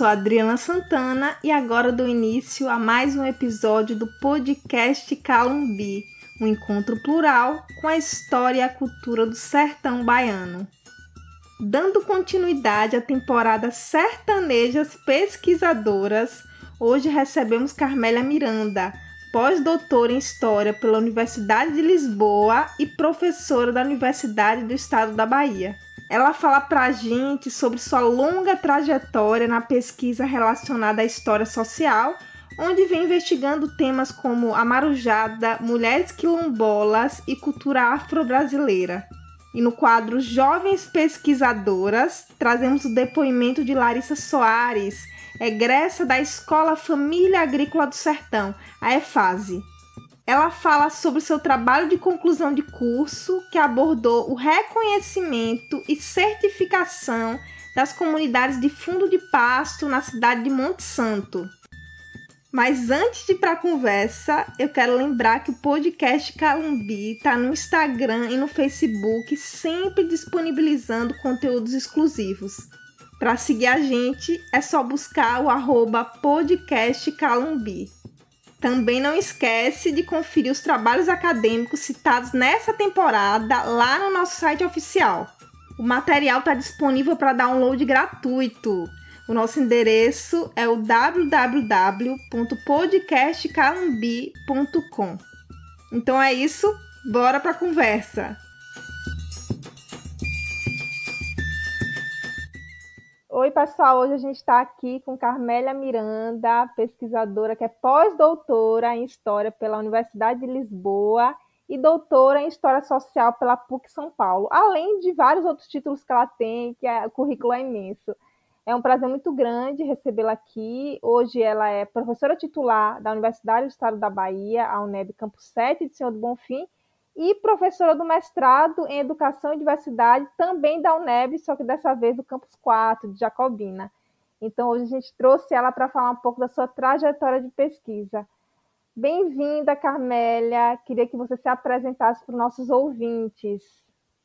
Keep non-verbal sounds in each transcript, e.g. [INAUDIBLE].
Sou Adriana Santana e agora dou início a mais um episódio do podcast Calumbi, um encontro plural com a história e a cultura do sertão baiano. Dando continuidade à temporada Sertanejas Pesquisadoras, hoje recebemos Carmélia Miranda, pós-doutora em História pela Universidade de Lisboa e professora da Universidade do Estado da Bahia. Ela fala para a gente sobre sua longa trajetória na pesquisa relacionada à história social, onde vem investigando temas como a marujada, mulheres quilombolas e cultura afro-brasileira. E no quadro Jovens Pesquisadoras, trazemos o depoimento de Larissa Soares, egressa da Escola Família Agrícola do Sertão, a EFASE. Ela fala sobre seu trabalho de conclusão de curso, que abordou o reconhecimento e certificação das comunidades de fundo de pasto na cidade de Monte Santo. Mas antes de ir para a conversa, eu quero lembrar que o podcast Calumbi está no Instagram e no Facebook, sempre disponibilizando conteúdos exclusivos. Para seguir a gente, é só buscar o arroba. Também não esquece de conferir os trabalhos acadêmicos citados nessa temporada lá no nosso site oficial. O material está disponível para download gratuito. O nosso endereço é o www.podcastcalumbi.com. Então é isso, bora para a conversa! Oi, pessoal. Hoje a gente está aqui com Carmélia Miranda, pesquisadora que é pós-doutora em História pela Universidade de Lisboa e doutora em História Social pela PUC São Paulo, além de vários outros títulos que ela tem, que é, o currículo é imenso. É um prazer muito grande recebê-la aqui. Hoje ela é professora titular da Universidade do Estado da Bahia, a UNEB Campus 7 de Senhor do Bonfim, e professora do mestrado em Educação e Diversidade, também da UNEB, só que dessa vez do Campus 4, de Jacobina. Então, hoje a gente trouxe ela para falar um pouco da sua trajetória de pesquisa. Bem-vinda, Carmélia. Queria que você se apresentasse para os nossos ouvintes.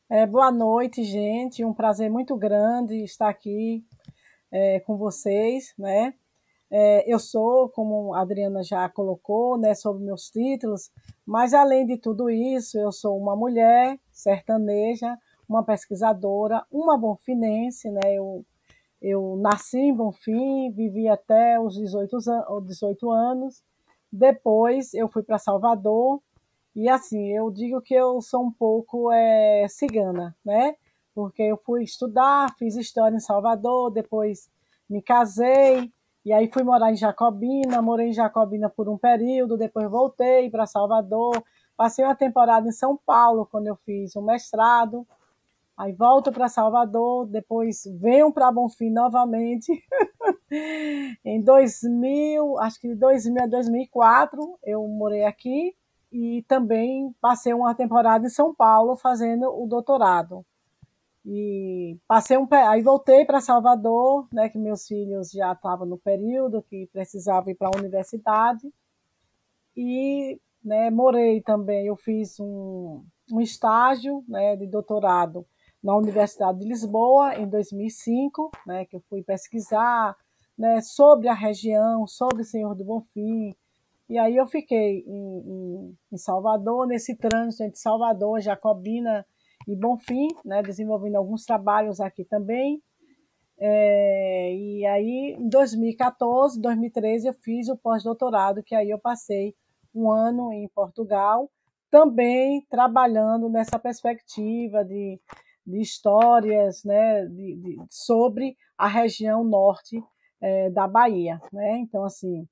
É, boa noite, gente. Um prazer muito grande estar aqui é, com vocês, né? É, eu sou, como a Adriana já colocou, né, sobre meus títulos, mas além de tudo isso, eu sou uma mulher sertaneja, uma pesquisadora, uma bonfinense, né? Eu, eu nasci em Bonfim, vivi até os 18, 18 anos. Depois eu fui para Salvador e assim, eu digo que eu sou um pouco é, cigana, né? Porque eu fui estudar, fiz história em Salvador, depois me casei, e aí fui morar em Jacobina, morei em Jacobina por um período, depois voltei para Salvador, passei uma temporada em São Paulo quando eu fiz o mestrado, aí volto para Salvador, depois venho para Bonfim novamente. [LAUGHS] em 2000, acho que de 2000 a 2004, eu morei aqui e também passei uma temporada em São Paulo fazendo o doutorado. E passei um aí voltei para Salvador, né, que meus filhos já estavam no período que precisavam ir para a universidade. E, né, morei também, eu fiz um, um estágio, né, de doutorado na Universidade de Lisboa em 2005, né, que eu fui pesquisar, né, sobre a região, sobre o Senhor do Bonfim. E aí eu fiquei em, em, em Salvador, nesse trânsito entre Salvador, Jacobina e Bonfim, né, desenvolvendo alguns trabalhos aqui também. É, e aí, em 2014, 2013, eu fiz o pós-doutorado, que aí eu passei um ano em Portugal, também trabalhando nessa perspectiva de, de histórias né, de, de, sobre a região norte é, da Bahia. Né? Então, assim,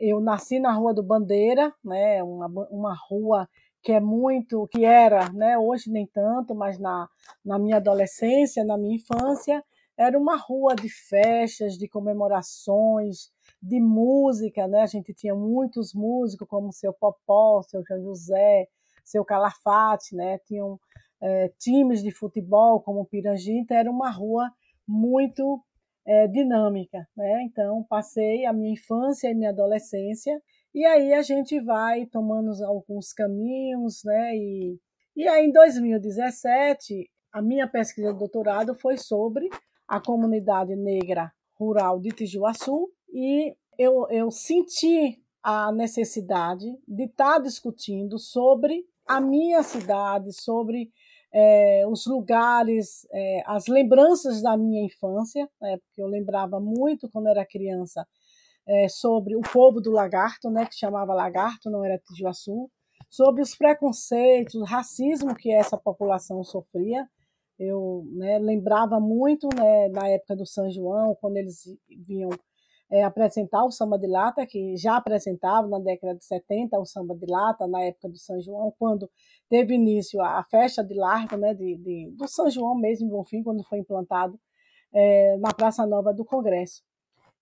eu nasci na Rua do Bandeira, né, uma, uma rua que é muito, que era, né, hoje nem tanto, mas na, na minha adolescência, na minha infância, era uma rua de festas, de comemorações, de música, né? A gente tinha muitos músicos, como seu Popó, seu João José, seu Calafate, né? Tinham é, times de futebol, como o Pirangi, então era uma rua muito é, dinâmica, né? Então, passei a minha infância e minha adolescência e aí a gente vai tomando alguns caminhos, né? E, e aí em 2017, a minha pesquisa de doutorado foi sobre a comunidade negra rural de Tijuaçu e eu, eu senti a necessidade de estar tá discutindo sobre a minha cidade, sobre é, os lugares, é, as lembranças da minha infância, né, porque eu lembrava muito quando era criança é, sobre o povo do lagarto, né, que chamava lagarto, não era Tijuaçu, sobre os preconceitos, o racismo que essa população sofria. Eu né, lembrava muito né, na época do São João, quando eles vinham é, apresentar o samba de lata, que já apresentava na década de 70 o samba de lata, na época do São João, quando teve início a, festa de largo, né, de, de, do São João mesmo, em Bonfim, quando foi implantado é, na Praça Nova do Congresso.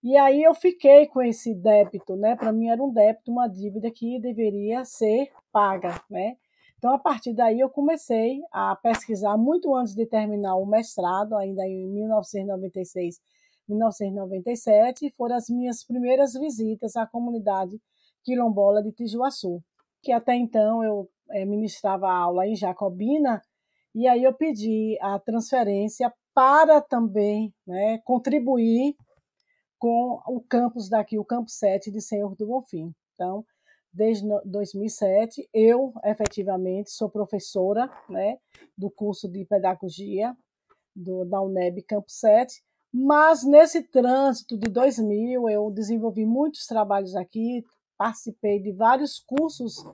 E aí eu fiquei com esse débito, né? Para mim era um débito, uma dívida que deveria ser paga, né? Então, a partir daí, eu comecei a pesquisar muito antes de terminar o mestrado, ainda em 1996 1997, foram as minhas primeiras visitas à comunidade quilombola de Tijuaçu, que até então eu é, ministrava aula em Jacobina, e aí eu pedi a transferência para também né, contribuir com o campus daqui, o campus 7 de Senhor do Bonfim. Então, desde 2007, eu efetivamente sou professora né, do curso de pedagogia do, da UNEB Campus 7, mas nesse trânsito de 2000, eu desenvolvi muitos trabalhos aqui, participei de vários cursos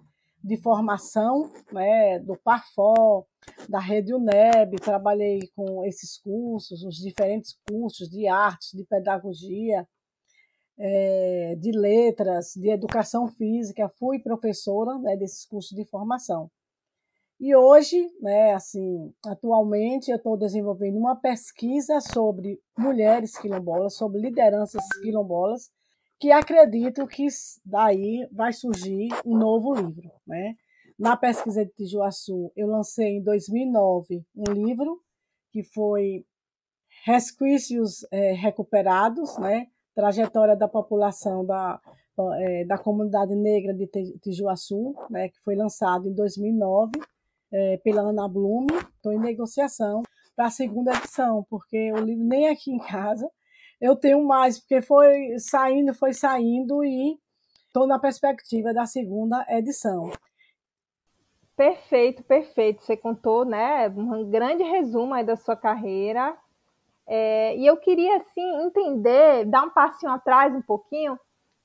de formação, né, do Parfó, da Rede UNEB, trabalhei com esses cursos, os diferentes cursos de artes, de pedagogia, é, de letras, de educação física, fui professora né, desses cursos de formação. E hoje, né, assim, atualmente eu estou desenvolvendo uma pesquisa sobre mulheres quilombolas, sobre lideranças quilombolas, que acredito que daí vai surgir um novo livro, né? Na pesquisa de Tijuaçu, eu lancei em 2009 um livro que foi Resquícios é, Recuperados, né? Trajetória da população da, é, da comunidade negra de Tijuaçu, né? Que foi lançado em 2009 é, pela Ana Blume, estou em negociação para a segunda edição, porque o livro nem aqui em casa eu tenho mais, porque foi saindo, foi saindo e estou na perspectiva da segunda edição. Perfeito, perfeito. Você contou, né, um grande resumo aí da sua carreira. É, e eu queria, assim, entender, dar um passinho atrás um pouquinho,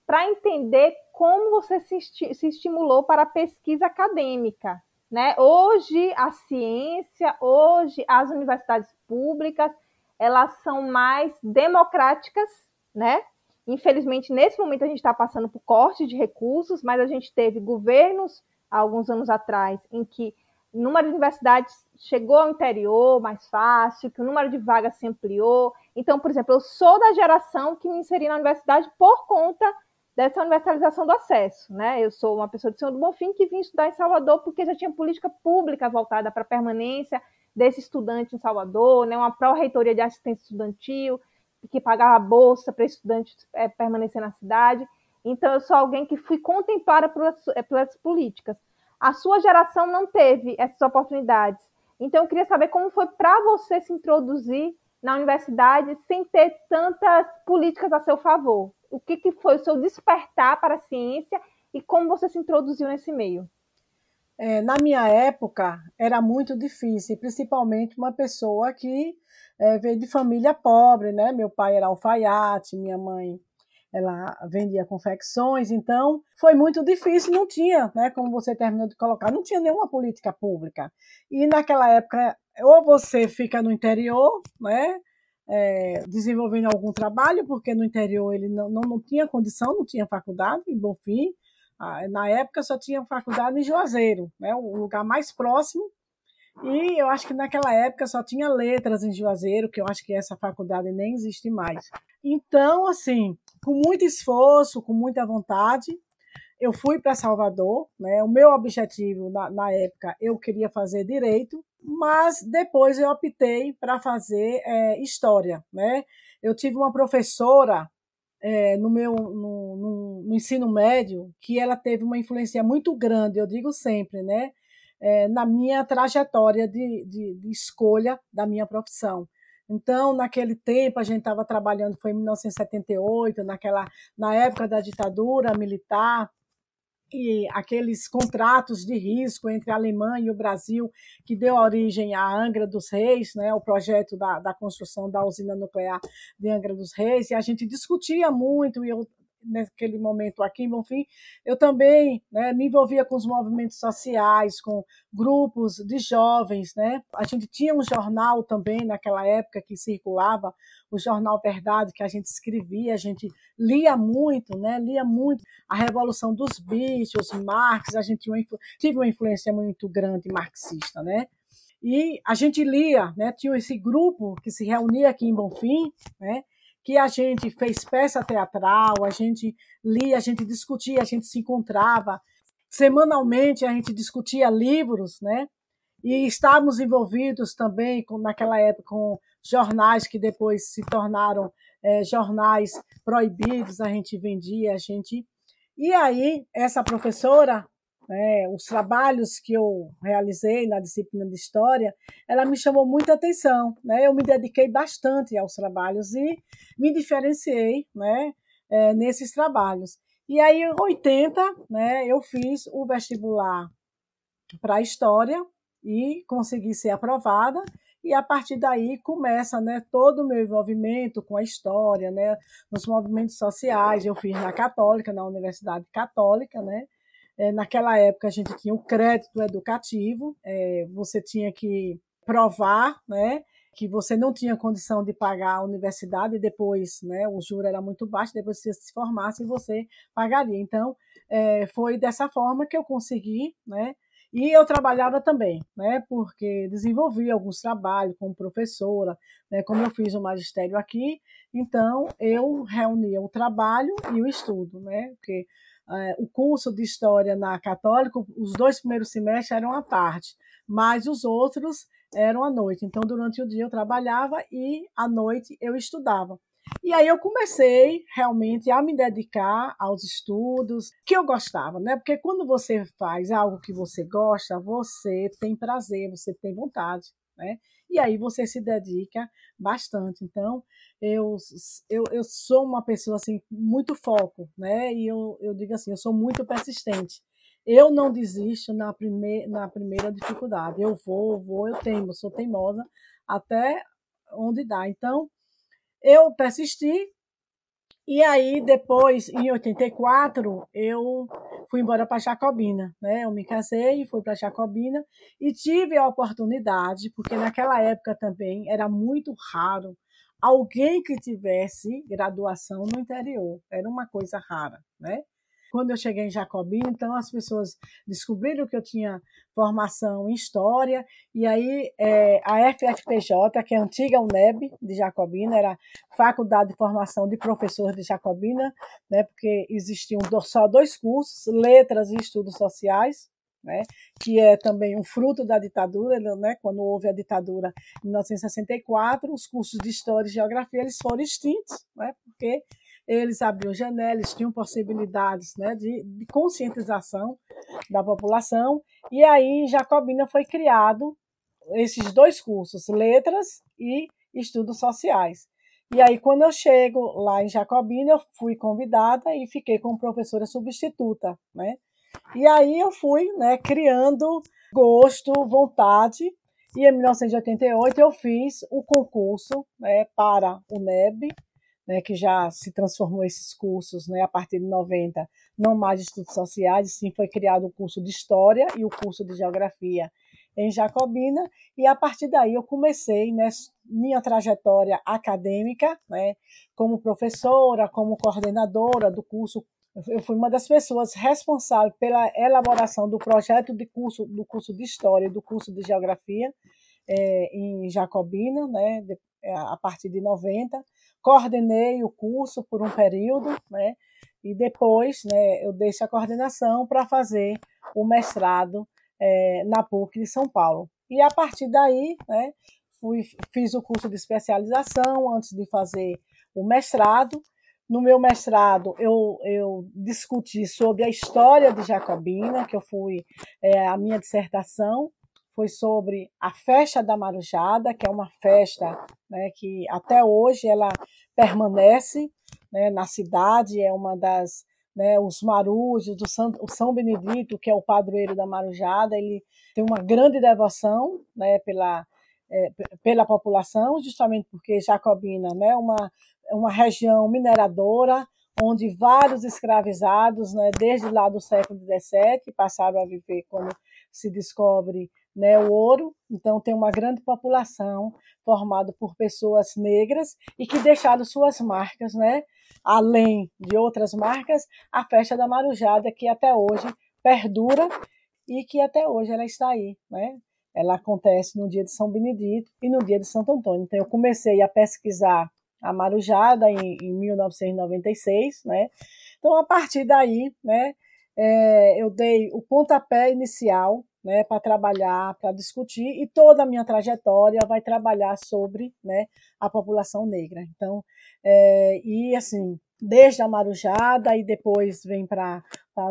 para entender como você se, se estimulou para a pesquisa acadêmica. Né? Hoje, a ciência, hoje, as universidades públicas, elas são mais democráticas, né? Infelizmente, nesse momento, a gente está passando por corte de recursos, mas a gente teve governos, há alguns anos atrás, em que o número de universidades chegou ao interior mais fácil, que o número de vagas se ampliou. Então, por exemplo, eu sou da geração que me inseri na universidade por conta dessa universalização do acesso. Né? Eu sou uma pessoa de Senhor do Bonfim que vim estudar em Salvador porque já tinha política pública voltada para permanência desse estudante em Salvador, né? uma pró-reitoria de assistência estudantil que pagava bolsa para estudantes é, permanecer na cidade. Então, eu sou alguém que fui contemplada pelas, é, pelas políticas. A sua geração não teve essas oportunidades. Então, eu queria saber como foi para você se introduzir na universidade sem ter tantas políticas a seu favor o que, que foi o seu despertar para a ciência e como você se introduziu nesse meio? É, na minha época era muito difícil, principalmente uma pessoa que é, veio de família pobre, né? Meu pai era alfaiate, minha mãe ela vendia confecções, então foi muito difícil, não tinha, né? Como você terminou de colocar, não tinha nenhuma política pública. E naquela época, ou você fica no interior, né? é, desenvolvendo algum trabalho, porque no interior ele não, não, não tinha condição, não tinha faculdade em Bonfim. Ah, na época só tinha faculdade em Juazeiro, né, o lugar mais próximo. E eu acho que naquela época só tinha letras em Juazeiro, que eu acho que essa faculdade nem existe mais. Então, assim, com muito esforço, com muita vontade, eu fui para Salvador. Né? O meu objetivo na, na época, eu queria fazer direito, mas depois eu optei para fazer é, história. Né? Eu tive uma professora é, no meu no, no, no, ensino médio que ela teve uma influência muito grande, eu digo sempre, né? É, na minha trajetória de, de, de, escolha da minha profissão, Então, naquele tempo, a gente estava trabalhando, foi em 1978, naquela, na época da ditadura militar, e aqueles contratos de risco entre a Alemanha e o Brasil, que deu origem à Angra dos Reis, né, o projeto da, da construção da usina nuclear de Angra dos Reis, e a gente discutia muito, e eu naquele momento aqui em Bonfim, eu também né, me envolvia com os movimentos sociais, com grupos de jovens. Né? A gente tinha um jornal também naquela época que circulava, o Jornal Verdade, que a gente escrevia, a gente lia muito, né? lia muito a Revolução dos Bichos, Marx, a gente uma, tive uma influência muito grande marxista. Né? E a gente lia, né? tinha esse grupo que se reunia aqui em Bonfim, né? Que a gente fez peça teatral, a gente lia, a gente discutia, a gente se encontrava. Semanalmente a gente discutia livros, né? E estávamos envolvidos também com, naquela época com jornais que depois se tornaram é, jornais proibidos, a gente vendia, a gente. E aí, essa professora, né, os trabalhos que eu realizei na disciplina de História, ela me chamou muita atenção. Né? Eu me dediquei bastante aos trabalhos e me diferenciei né, é, nesses trabalhos. E aí, em 80, né, eu fiz o vestibular para História e consegui ser aprovada. E a partir daí começa né, todo o meu envolvimento com a história, né, nos movimentos sociais. Eu fiz na Católica, na Universidade Católica, né, é, naquela época a gente tinha o crédito educativo, é, você tinha que provar, né, que você não tinha condição de pagar a universidade e depois, né, o juro era muito baixo, depois você se formasse você pagaria. Então, é, foi dessa forma que eu consegui, né, e eu trabalhava também, né, porque desenvolvi alguns trabalhos como professora, né, como eu fiz o magistério aqui, então eu reunia o trabalho e o estudo, né, porque é, o curso de História na Católica, os dois primeiros semestres eram à tarde, mas os outros eram à noite. Então, durante o dia eu trabalhava e à noite eu estudava. E aí eu comecei realmente a me dedicar aos estudos que eu gostava, né? Porque quando você faz algo que você gosta, você tem prazer, você tem vontade, né? E aí você se dedica bastante. Então, eu, eu, eu sou uma pessoa assim, muito foco, né? E eu, eu digo assim, eu sou muito persistente. Eu não desisto na, prime na primeira dificuldade. Eu vou, vou, eu tenho, eu sou teimosa até onde dá. Então, eu persisti, e aí, depois, em 84, eu fui embora para Jacobina, né? Eu me casei e fui para Jacobina e tive a oportunidade, porque naquela época também era muito raro alguém que tivesse graduação no interior. Era uma coisa rara, né? Quando eu cheguei em Jacobina, então as pessoas descobriram que eu tinha formação em História, e aí é, a FFPJ, que é a antiga UNEB de Jacobina, era Faculdade de Formação de Professores de Jacobina, né, porque existiam só dois cursos, Letras e Estudos Sociais, né, que é também um fruto da ditadura, né, quando houve a ditadura em 1964, os cursos de História e Geografia eles foram extintos, né, porque eles abriam janelas, tinham possibilidades né, de, de conscientização da população, e aí em Jacobina foi criado esses dois cursos, Letras e Estudos Sociais. E aí, quando eu chego lá em Jacobina, eu fui convidada e fiquei como professora substituta, né? E aí eu fui né, criando gosto, vontade, e em 1988 eu fiz o concurso né, para o NEB, né, que já se transformou esses cursos né, a partir de 90, não mais de estudos sociais, sim foi criado o curso de História e o curso de Geografia em Jacobina, e a partir daí eu comecei né, minha trajetória acadêmica, né, como professora, como coordenadora do curso eu fui uma das pessoas responsáveis pela elaboração do projeto de curso do curso de história e do curso de geografia é, em Jacobina, né, a partir de 90. Coordenei o curso por um período, né, e depois né, eu deixo a coordenação para fazer o mestrado é, na PUC de São Paulo. E a partir daí, né, fui, fiz o curso de especialização antes de fazer o mestrado no meu mestrado, eu, eu discuti sobre a história de Jacobina, que eu fui é, a minha dissertação foi sobre a festa da Marujada, que é uma festa né, que até hoje ela permanece né, na cidade, é uma das né, os marujos, do São, o São Benedito, que é o padroeiro da Marujada, ele tem uma grande devoção né, pela, é, pela população, justamente porque Jacobina é né, uma, uma região mineradora, onde vários escravizados, né, desde lá do século XVII, passaram a viver quando se descobre né, o ouro. Então, tem uma grande população formada por pessoas negras e que deixaram suas marcas, né, além de outras marcas, a festa da Marujada, que até hoje perdura e que até hoje ela está aí. Né? Ela acontece no dia de São Benedito e no dia de Santo Antônio. Então, eu comecei a pesquisar a Marujada em, em 1996, né? Então, a partir daí, né, é, eu dei o pontapé inicial né, para trabalhar, para discutir, e toda a minha trajetória vai trabalhar sobre né, a população negra. Então, é, e assim, desde a Marujada e depois vem para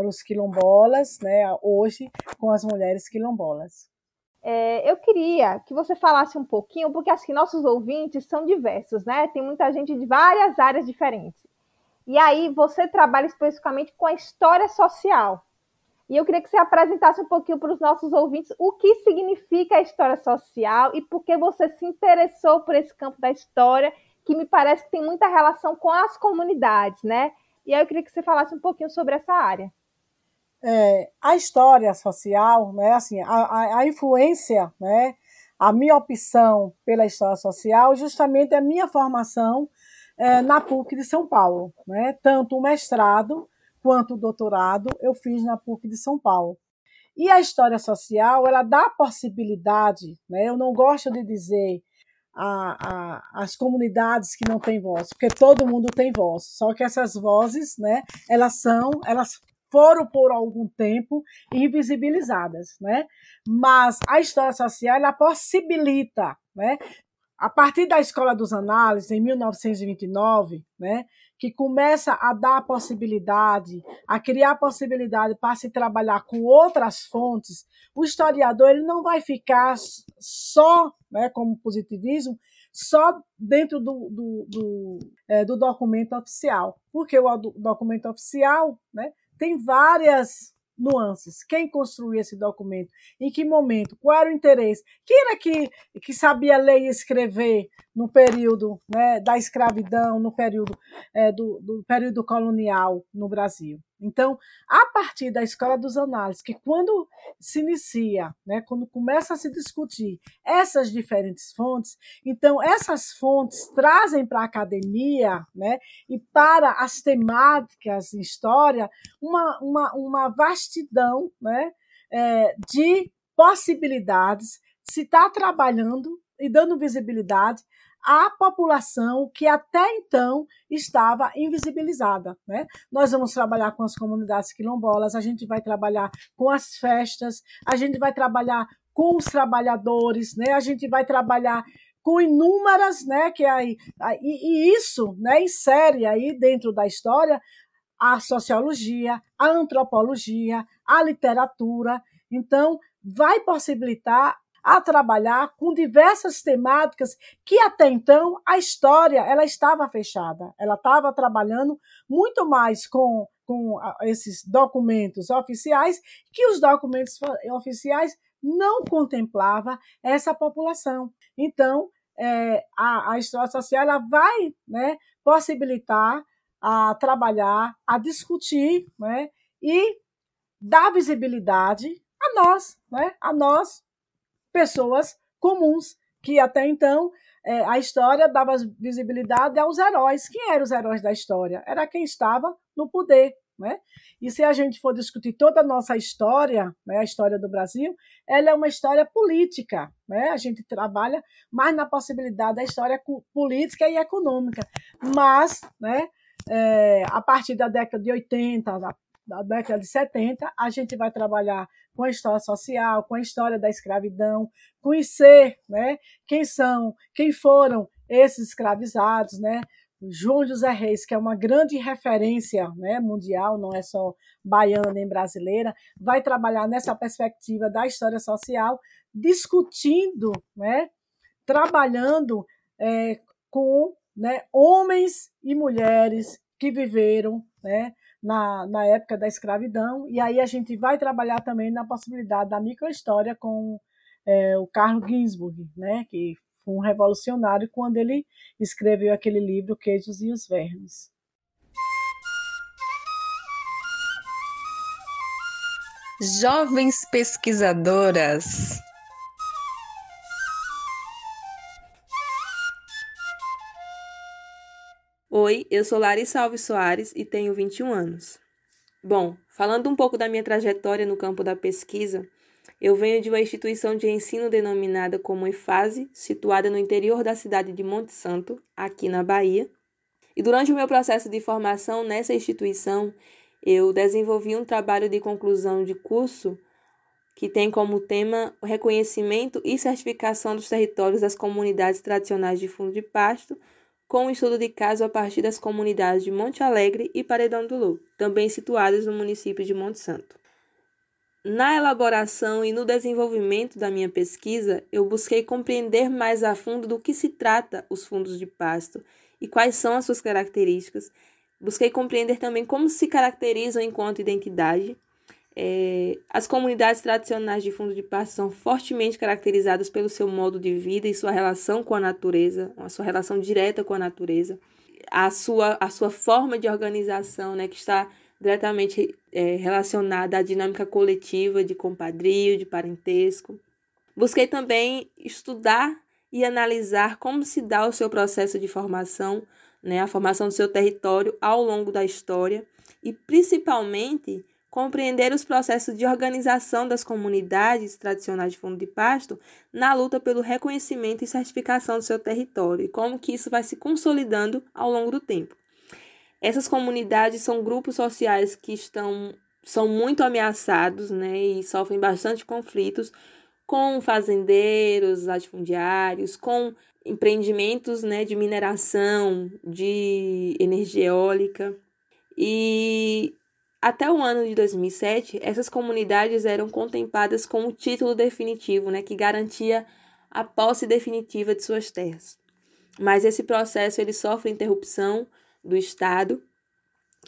os quilombolas, né, hoje com as mulheres quilombolas. É, eu queria que você falasse um pouquinho, porque acho que nossos ouvintes são diversos, né? Tem muita gente de várias áreas diferentes. E aí você trabalha especificamente com a história social. E eu queria que você apresentasse um pouquinho para os nossos ouvintes o que significa a história social e por que você se interessou por esse campo da história, que me parece que tem muita relação com as comunidades, né? E aí eu queria que você falasse um pouquinho sobre essa área. É, a história social, né, assim, a, a, a, influência, né, a minha opção pela história social, justamente a minha formação é, na PUC de São Paulo, né, tanto o mestrado quanto o doutorado eu fiz na PUC de São Paulo. E a história social, ela dá possibilidade, né, eu não gosto de dizer a, a, as comunidades que não têm voz, porque todo mundo tem voz, só que essas vozes, né, elas são, elas foram por algum tempo invisibilizadas, né? Mas a história social ela possibilita, né? A partir da Escola dos Análises, em 1929, né, que começa a dar possibilidade, a criar possibilidade para se trabalhar com outras fontes, o historiador ele não vai ficar só, né, como positivismo, só dentro do, do, do, é, do documento oficial, porque o documento oficial né, tem várias nuances. Quem construiu esse documento? Em que momento? Qual era o interesse? Quem era que, que sabia ler e escrever no período né, da escravidão, no período é, do, do, período colonial no Brasil? Então, a partir da escola dos análises, que quando se inicia, né, quando começa a se discutir essas diferentes fontes, então essas fontes trazem para a academia né, e para as temáticas em história uma, uma, uma vastidão né, é, de possibilidades se está trabalhando e dando visibilidade à população que até então estava invisibilizada. Né? Nós vamos trabalhar com as comunidades quilombolas, a gente vai trabalhar com as festas, a gente vai trabalhar com os trabalhadores, né? a gente vai trabalhar com inúmeras, né, que aí, e, e isso, né, insere aí dentro da história a sociologia, a antropologia, a literatura. Então, vai possibilitar a trabalhar com diversas temáticas que até então a história ela estava fechada. Ela estava trabalhando muito mais com, com esses documentos oficiais que os documentos oficiais não contemplava essa população. Então, é, a, a história social ela vai né, possibilitar a trabalhar, a discutir né, e dar visibilidade a nós, né, a nós pessoas comuns, que até então é, a história dava visibilidade aos heróis. Quem eram os heróis da história? Era quem estava no poder. Né? E se a gente for discutir toda a nossa história, né, a história do Brasil, ela é uma história política. Né? A gente trabalha mais na possibilidade da história política e econômica. Mas, né, é, a partir da década de 80, da, da década de 70, a gente vai trabalhar com a história social, com a história da escravidão, conhecer né, quem são, quem foram esses escravizados, né? João José Reis, que é uma grande referência né, mundial, não é só baiana nem brasileira, vai trabalhar nessa perspectiva da história social, discutindo, né, trabalhando é, com né, homens e mulheres que viveram né, na, na época da escravidão, e aí a gente vai trabalhar também na possibilidade da microhistória com é, o Carlos Ginsburg, né, que foi um revolucionário quando ele escreveu aquele livro Queijos e os Vermes. Jovens pesquisadoras. Oi, eu sou Larissa Alves Soares e tenho 21 anos. Bom, falando um pouco da minha trajetória no campo da pesquisa, eu venho de uma instituição de ensino denominada como EFASE, situada no interior da cidade de Monte Santo, aqui na Bahia. E durante o meu processo de formação nessa instituição, eu desenvolvi um trabalho de conclusão de curso que tem como tema o reconhecimento e certificação dos territórios das comunidades tradicionais de fundo de pasto com um estudo de caso a partir das comunidades de Monte Alegre e Paredão do Lobo, também situadas no município de Monte Santo. Na elaboração e no desenvolvimento da minha pesquisa, eu busquei compreender mais a fundo do que se trata os fundos de pasto e quais são as suas características. Busquei compreender também como se caracterizam enquanto identidade é, as comunidades tradicionais de fundo de pasto são fortemente caracterizadas pelo seu modo de vida e sua relação com a natureza, a sua relação direta com a natureza, a sua, a sua forma de organização, né, que está diretamente é, relacionada à dinâmica coletiva de compadrio, de parentesco. Busquei também estudar e analisar como se dá o seu processo de formação, né, a formação do seu território ao longo da história e principalmente compreender os processos de organização das comunidades tradicionais de fundo de pasto na luta pelo reconhecimento e certificação do seu território e como que isso vai se consolidando ao longo do tempo. Essas comunidades são grupos sociais que estão são muito ameaçados, né, e sofrem bastante conflitos com fazendeiros, latifundiários, com empreendimentos, né, de mineração, de energia eólica. E até o ano de 2007, essas comunidades eram contempladas com o título definitivo, né, que garantia a posse definitiva de suas terras. Mas esse processo ele sofre interrupção do Estado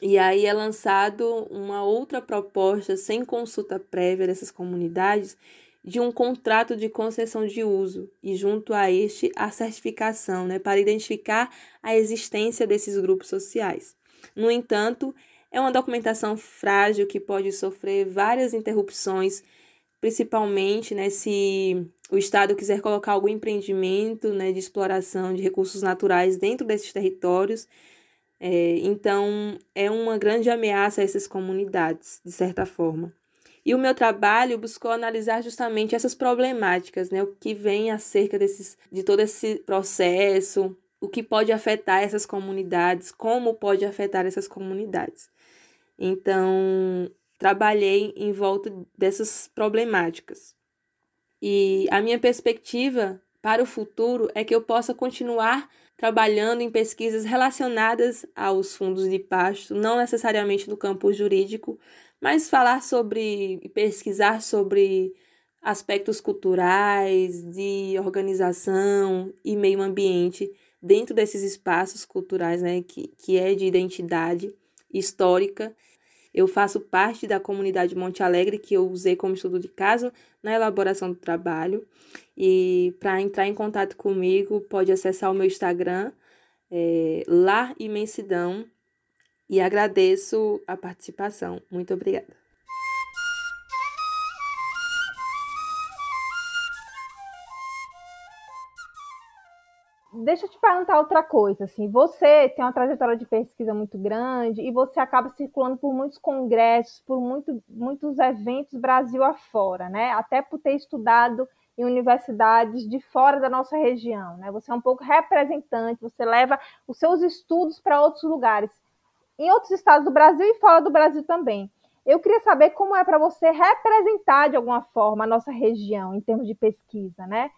e aí é lançado uma outra proposta sem consulta prévia dessas comunidades de um contrato de concessão de uso e junto a este a certificação, né, para identificar a existência desses grupos sociais. No entanto, é uma documentação frágil que pode sofrer várias interrupções, principalmente né, se o Estado quiser colocar algum empreendimento né, de exploração de recursos naturais dentro desses territórios. É, então, é uma grande ameaça a essas comunidades, de certa forma. E o meu trabalho buscou analisar justamente essas problemáticas, né, o que vem acerca desses, de todo esse processo, o que pode afetar essas comunidades, como pode afetar essas comunidades. Então, trabalhei em volta dessas problemáticas. E a minha perspectiva para o futuro é que eu possa continuar trabalhando em pesquisas relacionadas aos fundos de pasto, não necessariamente no campo jurídico, mas falar sobre e pesquisar sobre aspectos culturais, de organização e meio ambiente dentro desses espaços culturais, né, que, que é de identidade histórica. Eu faço parte da comunidade Monte Alegre, que eu usei como estudo de caso na elaboração do trabalho. E para entrar em contato comigo, pode acessar o meu Instagram, é, Lar Imensidão. E agradeço a participação. Muito obrigada. Deixa eu te perguntar outra coisa, assim, você tem uma trajetória de pesquisa muito grande e você acaba circulando por muitos congressos, por muito, muitos eventos Brasil afora, né? Até por ter estudado em universidades de fora da nossa região, né? Você é um pouco representante, você leva os seus estudos para outros lugares, em outros estados do Brasil e fora do Brasil também. Eu queria saber como é para você representar de alguma forma a nossa região em termos de pesquisa, né?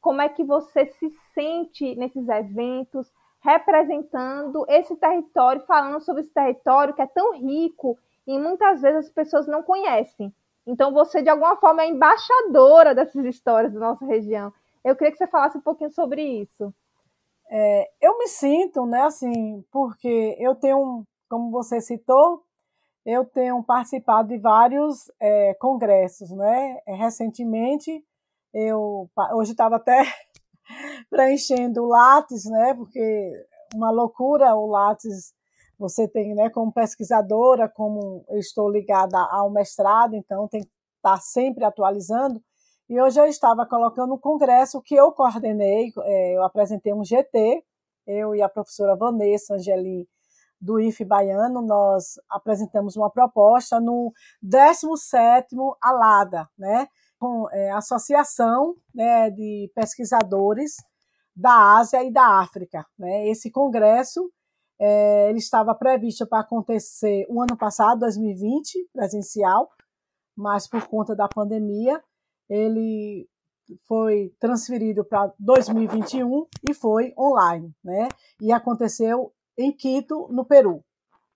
Como é que você se sente nesses eventos, representando esse território, falando sobre esse território que é tão rico e muitas vezes as pessoas não conhecem. Então, você, de alguma forma, é embaixadora dessas histórias da nossa região. Eu queria que você falasse um pouquinho sobre isso. É, eu me sinto, né, assim, porque eu tenho, como você citou, eu tenho participado de vários é, congressos, né? Recentemente, eu hoje estava até [LAUGHS] preenchendo o Lattes, né? Porque uma loucura o Lattes você tem, né, como pesquisadora, como eu estou ligada ao mestrado, então tem que estar sempre atualizando. E hoje eu estava colocando um congresso que eu coordenei, é, eu apresentei um GT, eu e a professora Vanessa Angeli, do IFE Baiano, nós apresentamos uma proposta no 17º ALADA, né, com é, Associação né, de Pesquisadores da Ásia e da África. Né? Esse congresso é, ele estava previsto para acontecer o ano passado, 2020, presencial, mas por conta da pandemia, ele foi transferido para 2021 e foi online, né? E aconteceu em Quito, no Peru,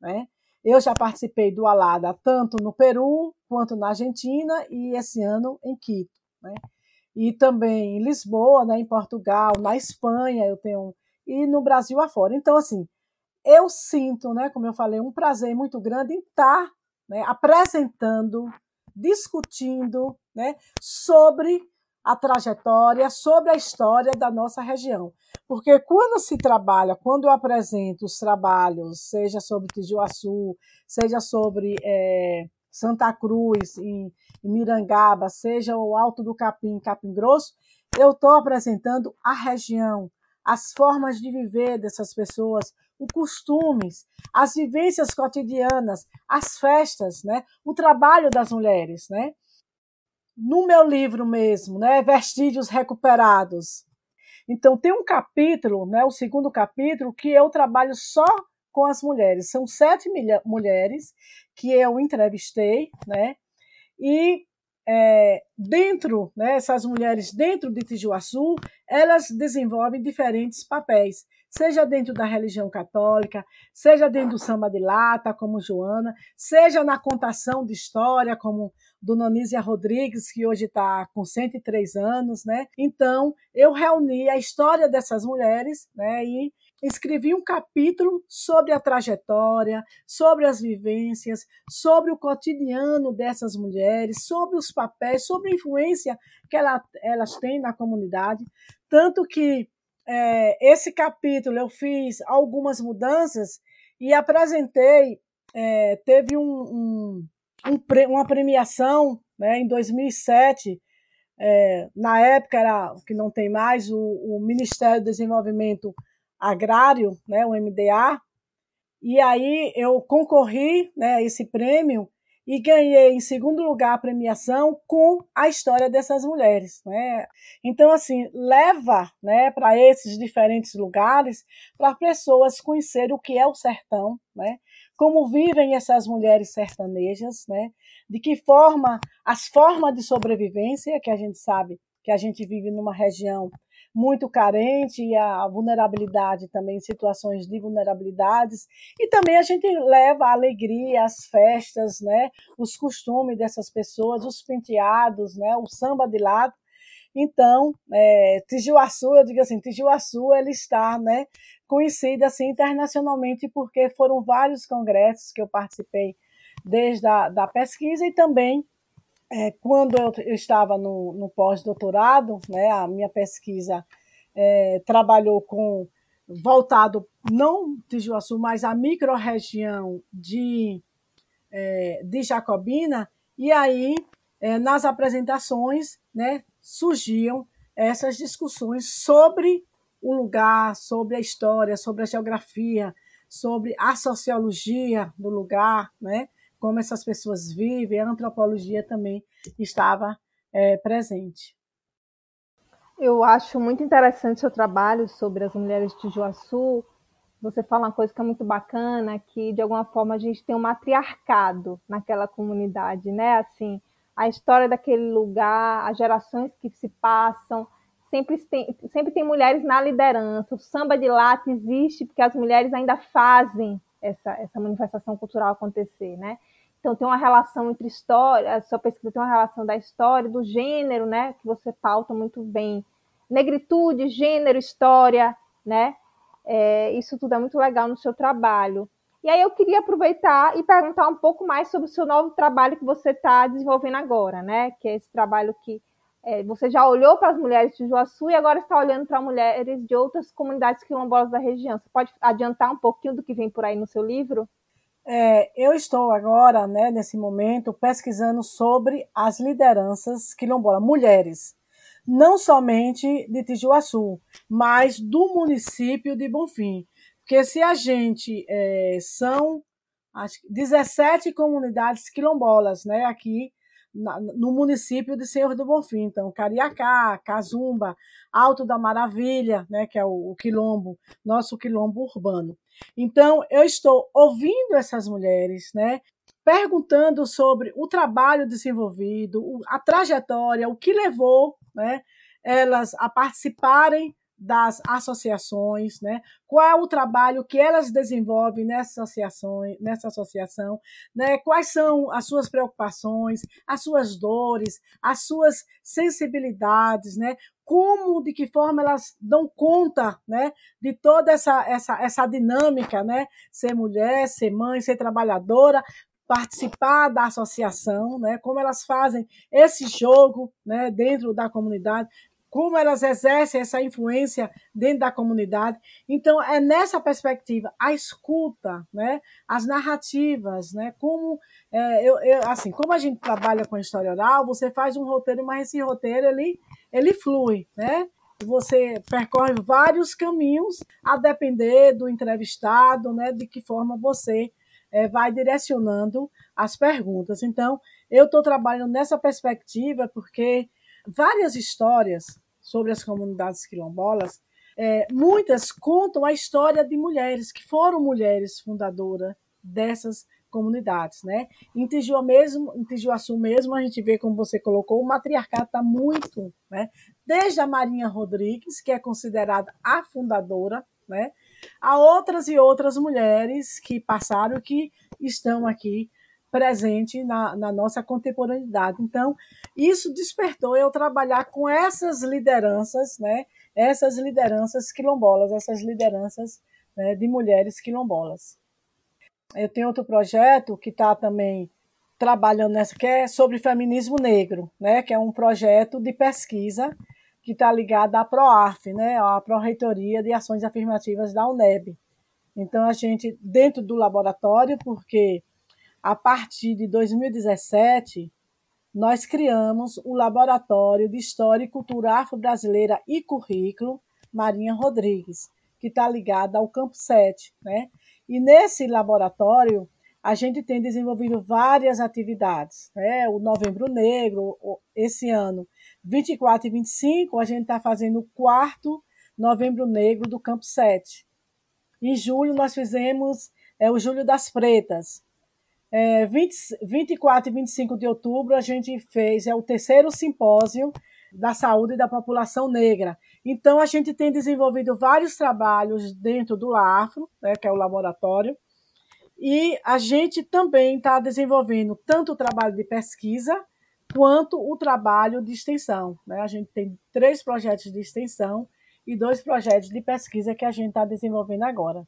né? Eu já participei do Alada tanto no Peru quanto na Argentina e esse ano em Quito, né? E também em Lisboa, né, em Portugal, na Espanha, eu tenho e no Brasil afora. Então assim, eu sinto, né, como eu falei, um prazer muito grande em estar né, apresentando, discutindo né, sobre a trajetória, sobre a história da nossa região. Porque quando se trabalha, quando eu apresento os trabalhos, seja sobre Tijuaçu, seja sobre é, Santa Cruz, em, em Mirangaba, seja o Alto do Capim, Capim Grosso, eu estou apresentando a região, as formas de viver dessas pessoas, os costumes, as vivências cotidianas, as festas, né? o trabalho das mulheres. Né? No meu livro mesmo, né? Vestígios Recuperados. Então, tem um capítulo, né? o segundo capítulo, que eu trabalho só com as mulheres. São sete mulheres que eu entrevistei, né? E é, dentro, né, essas mulheres dentro de Tijuaçu, elas desenvolvem diferentes papéis, seja dentro da religião católica, seja dentro do samba de lata, como Joana, seja na contação de história, como Dona Nízia Rodrigues, que hoje está com 103 anos, né? Então, eu reuni a história dessas mulheres, né, e escrevi um capítulo sobre a trajetória, sobre as vivências, sobre o cotidiano dessas mulheres, sobre os papéis, sobre a influência que ela, elas têm na comunidade. Tanto que é, esse capítulo eu fiz algumas mudanças e apresentei, é, teve um, um, um, uma premiação né, em 2007. É, na época era que não tem mais o, o Ministério do Desenvolvimento agrário, né, o MDA, e aí eu concorri né, a esse prêmio e ganhei em segundo lugar a premiação com a história dessas mulheres. Né? Então, assim, leva né, para esses diferentes lugares para pessoas conhecerem o que é o sertão, né? como vivem essas mulheres sertanejas, né? de que forma, as formas de sobrevivência, que a gente sabe que a gente vive numa região muito carente e a vulnerabilidade também, situações de vulnerabilidades. E também a gente leva a alegria, as festas, né? os costumes dessas pessoas, os penteados, né? o samba de lado. Então, é, Tijuaçu, eu digo assim, Tijuaçu, ele está né, conhecida assim, internacionalmente porque foram vários congressos que eu participei desde a da pesquisa e também é, quando eu, eu, estava no, no pós-doutorado, né, a minha pesquisa é, trabalhou com voltado não de mas a microrregião de, é, de Jacobina, e aí é, nas apresentações né, surgiam essas discussões sobre o lugar, sobre a história, sobre a geografia, sobre a sociologia do lugar, né? Como essas pessoas vivem, a antropologia também estava é, presente. Eu acho muito interessante o seu trabalho sobre as mulheres de Juaçu. Você fala uma coisa que é muito bacana, que de alguma forma a gente tem um matriarcado naquela comunidade, né? Assim, a história daquele lugar, as gerações que se passam, sempre tem, sempre tem mulheres na liderança. O samba de lata existe porque as mulheres ainda fazem essa, essa manifestação cultural acontecer, né? Então tem uma relação entre história, a sua pesquisa tem uma relação da história, do gênero, né, que você pauta muito bem. Negritude, gênero, história, né? É, isso tudo é muito legal no seu trabalho. E aí eu queria aproveitar e perguntar um pouco mais sobre o seu novo trabalho que você está desenvolvendo agora, né? Que é esse trabalho que é, você já olhou para as mulheres de Juaçu e agora está olhando para mulheres de outras comunidades quilombolas da região. Você pode adiantar um pouquinho do que vem por aí no seu livro? É, eu estou agora, né, nesse momento, pesquisando sobre as lideranças quilombolas, mulheres, não somente de Tijuaçu, mas do município de Bonfim. Porque se a gente é, são acho, 17 comunidades quilombolas né, aqui na, no município de Senhor do Bonfim. Então, Cariacá, Cazumba, Alto da Maravilha, né, que é o, o quilombo, nosso quilombo urbano. Então, eu estou ouvindo essas mulheres, né, perguntando sobre o trabalho desenvolvido, a trajetória, o que levou né, elas a participarem das associações, né? Qual é o trabalho que elas desenvolvem nessa associação, nessa associação, né? Quais são as suas preocupações, as suas dores, as suas sensibilidades, né? Como, de que forma elas dão conta, né? De toda essa essa essa dinâmica, né? Ser mulher, ser mãe, ser trabalhadora, participar da associação, né? Como elas fazem esse jogo, né? Dentro da comunidade, como elas exercem essa influência dentro da comunidade. Então, é nessa perspectiva, a escuta, né, as narrativas, né, como, é, eu, eu, assim, como a gente trabalha com história oral, você faz um roteiro, mas esse roteiro, ele, ele flui, né? Você percorre vários caminhos a depender do entrevistado, né, de que forma você é, vai direcionando as perguntas. Então, eu estou trabalhando nessa perspectiva porque várias histórias sobre as comunidades quilombolas, é, muitas contam a história de mulheres que foram mulheres fundadoras dessas comunidades, né? Em Tijuá mesmo, em Tijuaçu mesmo, a gente vê como você colocou, o matriarcado está muito, né? Desde a Marinha Rodrigues, que é considerada a fundadora, né? A outras e outras mulheres que passaram, que estão aqui presente na, na nossa contemporaneidade. Então, isso despertou eu trabalhar com essas lideranças, né? essas lideranças quilombolas, essas lideranças né, de mulheres quilombolas. Eu tenho outro projeto que está também trabalhando nessa, que é sobre feminismo negro, né, que é um projeto de pesquisa que está ligado à PROARF, né, à Pró-Reitoria de Ações Afirmativas da UNEB. Então, a gente, dentro do laboratório, porque a partir de 2017, nós criamos o Laboratório de História e Cultura Afro-Brasileira e Currículo Marinha Rodrigues, que está ligado ao Campo 7. Né? E nesse laboratório, a gente tem desenvolvido várias atividades. Né? O Novembro Negro, esse ano, 24 e 25, a gente está fazendo o quarto Novembro Negro do Campo 7. Em julho, nós fizemos é, o Julho das Pretas, é, 20, 24 e 25 de outubro, a gente fez é o terceiro simpósio da saúde da população negra. Então, a gente tem desenvolvido vários trabalhos dentro do LAFRO, né, que é o laboratório, e a gente também está desenvolvendo tanto o trabalho de pesquisa quanto o trabalho de extensão. Né? A gente tem três projetos de extensão e dois projetos de pesquisa que a gente está desenvolvendo agora.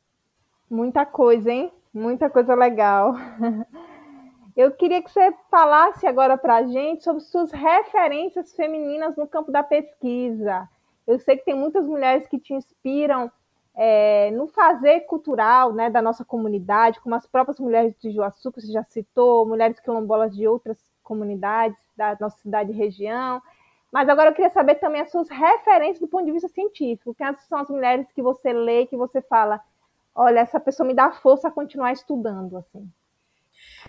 Muita coisa, hein? Muita coisa legal. [LAUGHS] Eu queria que você falasse agora para a gente sobre suas referências femininas no campo da pesquisa. Eu sei que tem muitas mulheres que te inspiram é, no fazer cultural né, da nossa comunidade, como as próprias mulheres de Juaçu, que você já citou, mulheres quilombolas de outras comunidades da nossa cidade e região. Mas agora eu queria saber também as suas referências do ponto de vista científico. Quem são as mulheres que você lê, que você fala, olha, essa pessoa me dá força a continuar estudando, assim.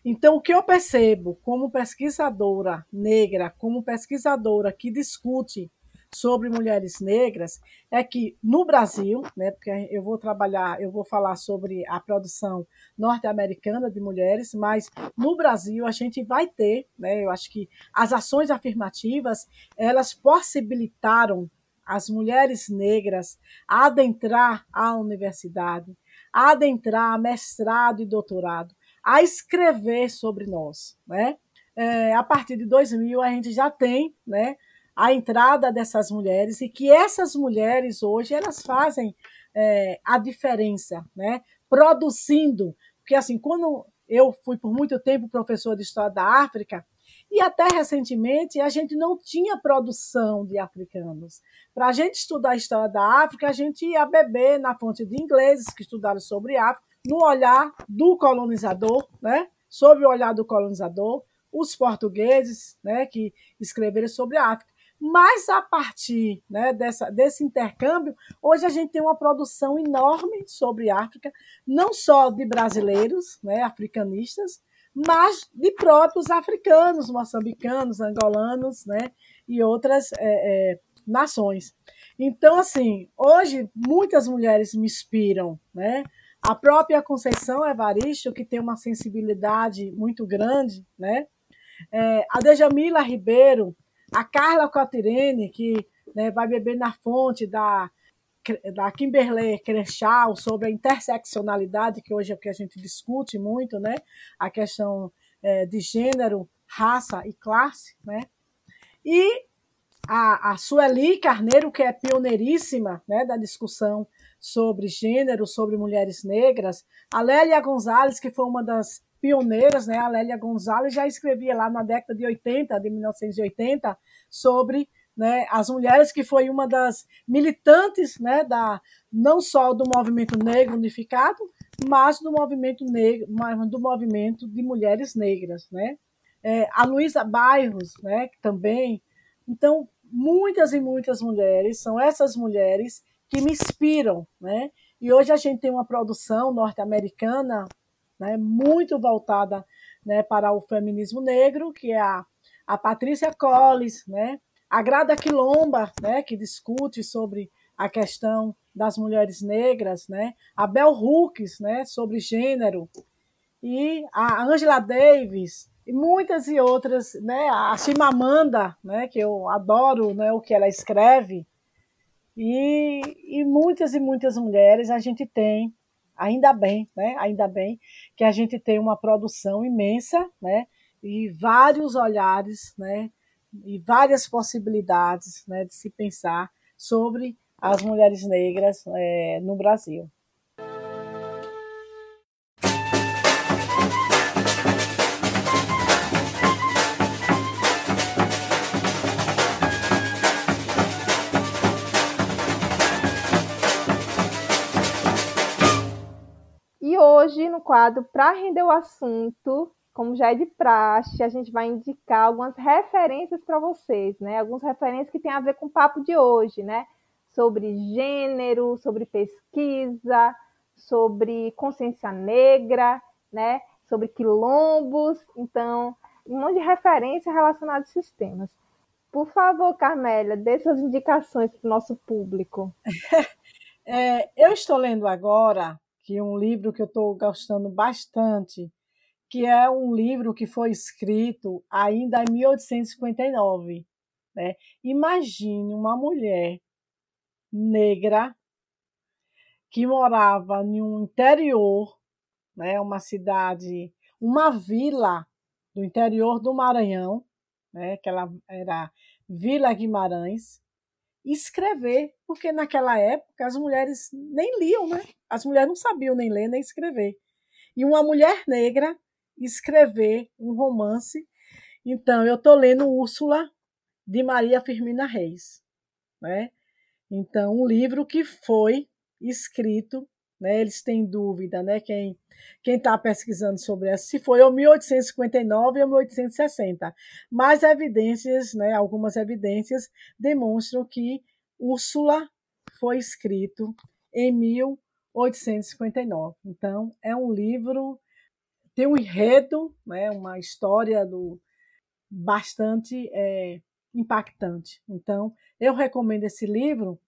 Então, o que eu percebo como pesquisadora negra, como pesquisadora que discute sobre mulheres negras, é que no Brasil, né, porque eu vou trabalhar, eu vou falar sobre a produção norte-americana de mulheres, mas no Brasil a gente vai ter, né, eu acho que as ações afirmativas, elas possibilitaram as mulheres negras adentrar a universidade, adentrar mestrado e doutorado, a escrever sobre nós. Né? É, a partir de 2000, a gente já tem né, a entrada dessas mulheres e que essas mulheres hoje elas fazem é, a diferença, né? produzindo. Porque, assim, quando eu fui por muito tempo professor de História da África, e até recentemente a gente não tinha produção de africanos. Para a gente estudar a história da África, a gente ia beber na fonte de ingleses que estudaram sobre África, no olhar do colonizador, né? sob o olhar do colonizador, os portugueses né, que escreveram sobre a África. Mas a partir né, dessa, desse intercâmbio, hoje a gente tem uma produção enorme sobre África, não só de brasileiros, né, africanistas, mas de próprios africanos, moçambicanos, angolanos, né, e outras é, é, nações. Então, assim, hoje muitas mulheres me inspiram, né? A própria Conceição Evaristo, que tem uma sensibilidade muito grande, né? É, a Dejamila Ribeiro, a Carla Cotirene, que né, vai beber na fonte da da Kimberley Crenshaw sobre a interseccionalidade, que hoje é o que a gente discute muito, né? a questão é, de gênero, raça e classe. Né? E a, a Sueli Carneiro, que é pioneiríssima né, da discussão sobre gênero, sobre mulheres negras, a Lélia Gonzalez, que foi uma das pioneiras, né? a Lélia Gonzalez já escrevia lá na década de 80, de 1980, sobre né, as mulheres, que foi uma das militantes né, da, não só do movimento negro unificado, mas do movimento negro, do movimento de mulheres negras. Né? É, a Luísa Bairros, né, também. Então, muitas e muitas mulheres, são essas mulheres que me inspiram. Né? E hoje a gente tem uma produção norte-americana né, muito voltada né, para o feminismo negro, que é a, a Patrícia Collis, né, a Grada Quilomba, né, que discute sobre a questão das mulheres negras, né? A Bell Hooks, né, sobre gênero, e a Angela Davis e muitas e outras, né? A Chimamanda, né, que eu adoro, né, o que ela escreve. E, e muitas e muitas mulheres a gente tem, ainda bem, né? Ainda bem que a gente tem uma produção imensa, né? E vários olhares, né? E várias possibilidades né, de se pensar sobre as mulheres negras é, no Brasil. E hoje, no quadro Para Render o Assunto, como já é de praxe, a gente vai indicar algumas referências para vocês, né? Algumas referências que têm a ver com o papo de hoje, né? Sobre gênero, sobre pesquisa, sobre consciência negra, né? Sobre quilombos, então, um monte de referência relacionada a esses temas. Por favor, Carmélia, dê suas indicações para o nosso público. [LAUGHS] É, eu estou lendo agora que um livro que eu estou gostando bastante, que é um livro que foi escrito ainda em 1859. Né? Imagine uma mulher negra que morava no interior, né, uma cidade, uma vila do interior do Maranhão, né, que ela era Vila Guimarães, escrever, porque naquela época as mulheres nem liam, né? As mulheres não sabiam nem ler nem escrever. E uma mulher negra escrever um romance. Então, eu estou lendo Úrsula, de Maria Firmina Reis. Né? Então, um livro que foi escrito, né? eles têm dúvida, né? quem está pesquisando sobre essa, se foi ou 1859 ou 1860. Mas evidências, né, algumas evidências demonstram que Úrsula foi escrito em 1859. Então, é um livro tem um enredo, né, uma história do bastante é, impactante. Então, eu recomendo esse livro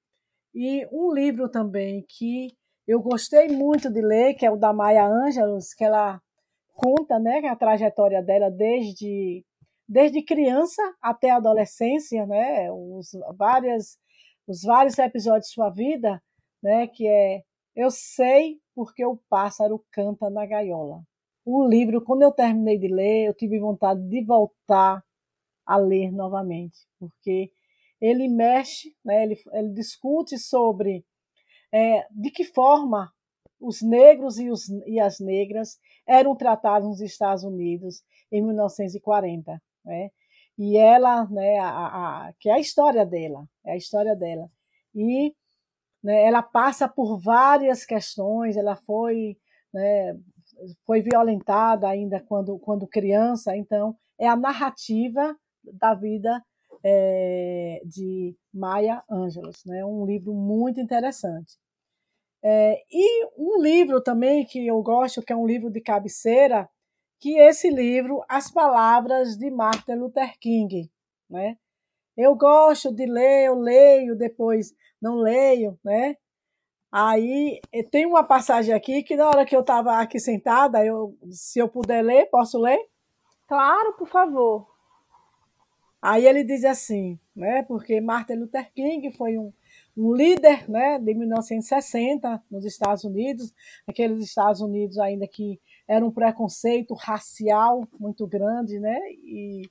e um livro também que eu gostei muito de ler, que é o da Maya Angelou, que ela conta, né, a trajetória dela desde desde criança até a adolescência, né, os várias os vários episódios de sua vida, né, que é eu sei porque o pássaro canta na gaiola. O livro, quando eu terminei de ler, eu tive vontade de voltar a ler novamente, porque ele mexe, né, ele, ele discute sobre é, de que forma os negros e, os, e as negras eram tratados nos Estados Unidos em 1940, né? E ela, né, a, a, que é a história dela, é a história dela. E né, ela passa por várias questões, ela foi, né, foi violentada ainda quando, quando criança, então é a narrativa da vida é, de Maya Angelou, né, um livro muito interessante. É, e um livro também que eu gosto, que é um livro de cabeceira, que esse livro, As Palavras de Martin Luther King. Né? Eu gosto de ler, eu leio, depois não leio, né? Aí tem uma passagem aqui que na hora que eu estava aqui sentada, eu, se eu puder ler, posso ler? Claro, por favor. Aí ele diz assim, né? Porque Martin Luther King foi um, um líder, né? De 1960 nos Estados Unidos, aqueles Estados Unidos ainda que era um preconceito racial muito grande, né? E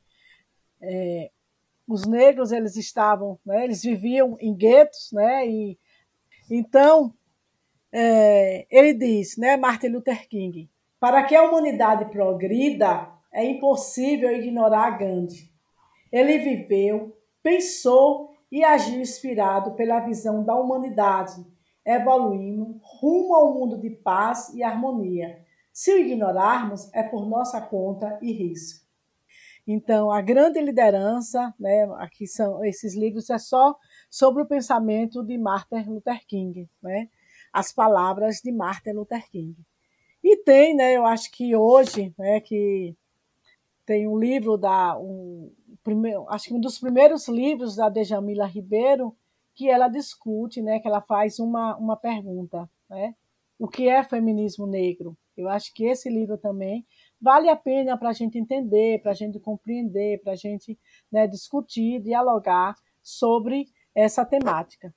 é, os negros eles estavam, né? Eles viviam em guetos, né? E então é, ele diz, né? Martin Luther King, para que a humanidade progrida é impossível ignorar Gandhi. Ele viveu, pensou e agiu inspirado pela visão da humanidade, evoluindo rumo ao mundo de paz e harmonia se o ignorarmos, é por nossa conta e risco. Então, a grande liderança, né, aqui são esses livros, é só sobre o pensamento de Martin Luther King, né, as palavras de Martin Luther King. E tem, né, eu acho que hoje, né, que tem um livro da, um, primeiro, acho que um dos primeiros livros da Djamila Ribeiro, que ela discute, né, que ela faz uma, uma pergunta, né, o que é feminismo negro? Eu acho que esse livro também vale a pena para a gente entender, para a gente compreender, para a gente né, discutir, dialogar sobre essa temática.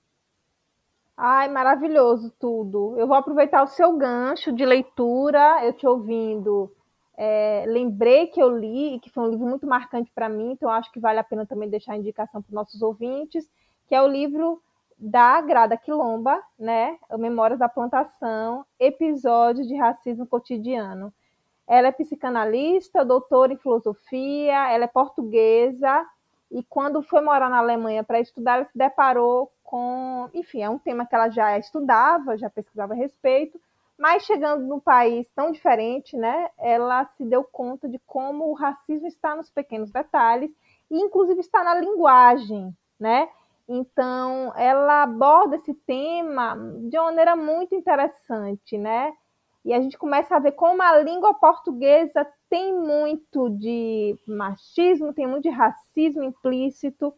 Ai, maravilhoso tudo. Eu vou aproveitar o seu gancho de leitura, eu te ouvindo. É, lembrei que eu li e que foi um livro muito marcante para mim, então acho que vale a pena também deixar a indicação para os nossos ouvintes, que é o livro da Grada Quilomba, né? Memórias da Plantação, episódios de racismo cotidiano. Ela é psicanalista, doutora em filosofia, ela é portuguesa e quando foi morar na Alemanha para estudar, ela se deparou com, enfim, é um tema que ela já estudava, já pesquisava a respeito, mas chegando num país tão diferente, né, ela se deu conta de como o racismo está nos pequenos detalhes e inclusive está na linguagem, né? Então, ela aborda esse tema de uma maneira muito interessante, né? E a gente começa a ver como a língua portuguesa tem muito de machismo, tem muito de racismo implícito.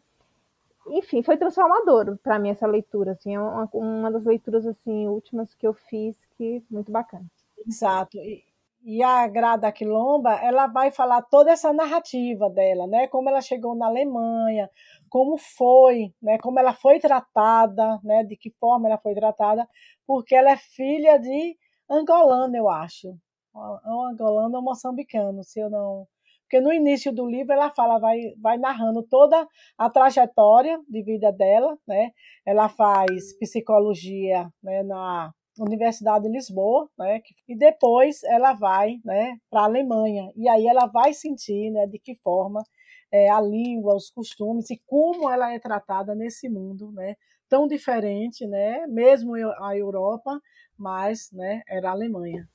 Enfim, foi transformador para mim essa leitura, assim, é uma, uma, das leituras assim últimas que eu fiz que muito bacana. Exato. E, e a Grada Quilomba, ela vai falar toda essa narrativa dela, né? Como ela chegou na Alemanha, como foi, né, como ela foi tratada, né, de que forma ela foi tratada, porque ela é filha de angolano, eu acho. Um angolano ou moçambicano, se eu não. Porque no início do livro ela fala, vai, vai narrando toda a trajetória de vida dela, né? Ela faz psicologia né, na Universidade de Lisboa, né? E depois ela vai, né, para a Alemanha. E aí ela vai sentir, né, de que forma é, a língua, os costumes e como ela é tratada nesse mundo, né? Tão diferente, né? Mesmo a Europa, mas, né? Era a Alemanha.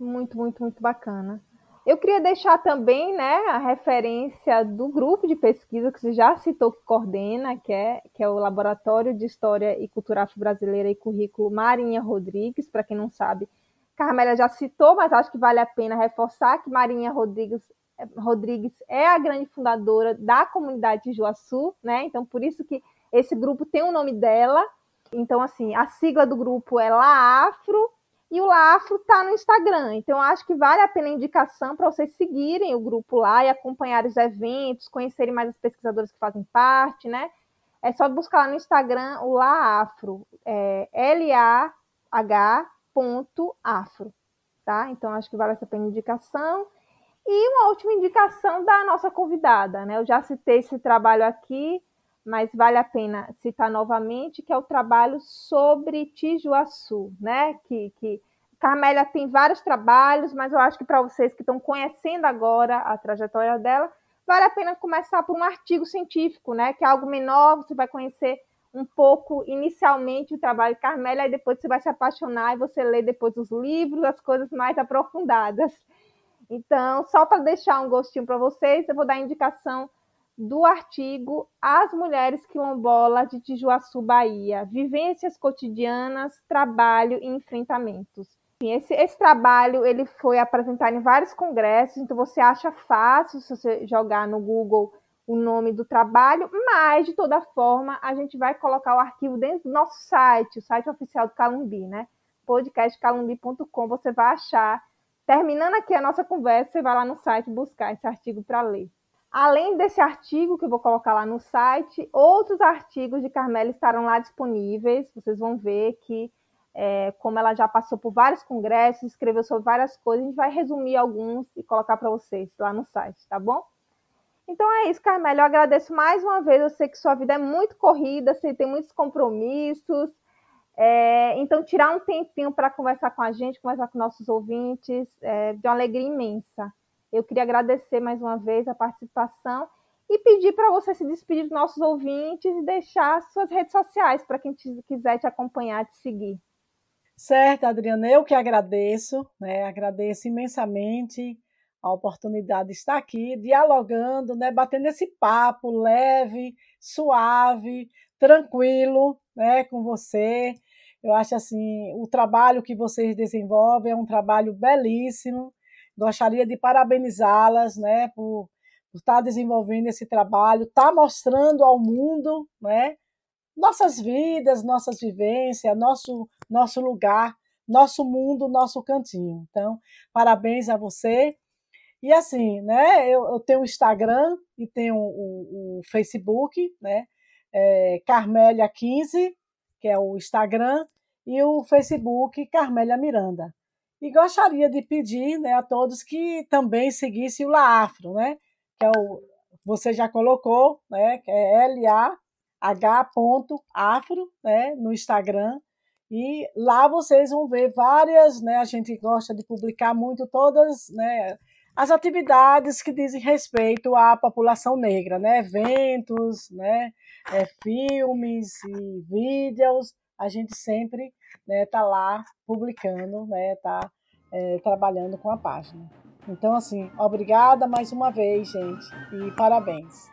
Muito, muito, muito bacana. Eu queria deixar também, né, a referência do grupo de pesquisa que você já citou que coordena, que é, que é o Laboratório de História e Cultura Afro-Brasileira e Currículo Marinha Rodrigues, para quem não sabe, Carmélia já citou, mas acho que vale a pena reforçar que Marinha Rodrigues Rodrigues é a grande fundadora da comunidade de Juaçu, né? Então, por isso que esse grupo tem o nome dela. Então, assim, a sigla do grupo é Laafro e o Laafro está no Instagram. Então, acho que vale a pena a indicação para vocês seguirem o grupo lá e acompanhar os eventos, conhecerem mais as pesquisadoras que fazem parte, né? É só buscar lá no Instagram o Laafro, é, L-A-H.afro, tá? Então acho que vale essa pena indicação. E uma última indicação da nossa convidada, né? Eu já citei esse trabalho aqui, mas vale a pena citar novamente, que é o trabalho sobre Tijuaçu, né? Que, que Carmélia tem vários trabalhos, mas eu acho que para vocês que estão conhecendo agora a trajetória dela, vale a pena começar por um artigo científico, né? Que é algo menor, você vai conhecer um pouco inicialmente o trabalho de Carmélia, e depois você vai se apaixonar e você lê depois os livros, as coisas mais aprofundadas. Então, só para deixar um gostinho para vocês, eu vou dar a indicação do artigo As Mulheres Quilombolas de Tijuaçu, Bahia: Vivências cotidianas, trabalho e enfrentamentos. Esse, esse, trabalho ele foi apresentado em vários congressos, então você acha fácil se você jogar no Google o nome do trabalho, mas de toda forma a gente vai colocar o arquivo dentro do nosso site, o site oficial do Calumbi, né? podcastcalumbi.com, você vai achar. Terminando aqui a nossa conversa, você vai lá no site buscar esse artigo para ler. Além desse artigo que eu vou colocar lá no site, outros artigos de Carmela estarão lá disponíveis. Vocês vão ver que, é, como ela já passou por vários congressos, escreveu sobre várias coisas, a gente vai resumir alguns e colocar para vocês lá no site, tá bom? Então é isso, Carmela. Eu agradeço mais uma vez. Eu sei que sua vida é muito corrida, você tem muitos compromissos. É, então, tirar um tempinho para conversar com a gente, conversar com nossos ouvintes, é de uma alegria imensa. Eu queria agradecer mais uma vez a participação e pedir para você se despedir dos nossos ouvintes e deixar suas redes sociais para quem te, quiser te acompanhar, te seguir. Certo, Adriana, eu que agradeço, né? agradeço imensamente a oportunidade de estar aqui dialogando, né? batendo esse papo leve, suave, tranquilo né? com você. Eu acho assim, o trabalho que vocês desenvolvem é um trabalho belíssimo, Gostaria de parabenizá-las né, por, por estar tá desenvolvendo esse trabalho, estar tá mostrando ao mundo né, nossas vidas, nossas vivências, nosso, nosso lugar, nosso mundo, nosso cantinho. Então, parabéns a você. E assim, né, eu, eu tenho o Instagram e tenho o, o Facebook, né, é Carmélia15, que é o Instagram, e o Facebook Carmélia Miranda. E gostaria de pedir né, a todos que também seguissem o Laafro, né? Que é o, você já colocou, né? Que é L-A-H.afro, né? No Instagram. E lá vocês vão ver várias, né? A gente gosta de publicar muito todas, né? As atividades que dizem respeito à população negra, né? Eventos, né? É, filmes e vídeos, a gente sempre né, tá lá publicando, né, tá é, trabalhando com a página. Então, assim, obrigada mais uma vez, gente, e parabéns.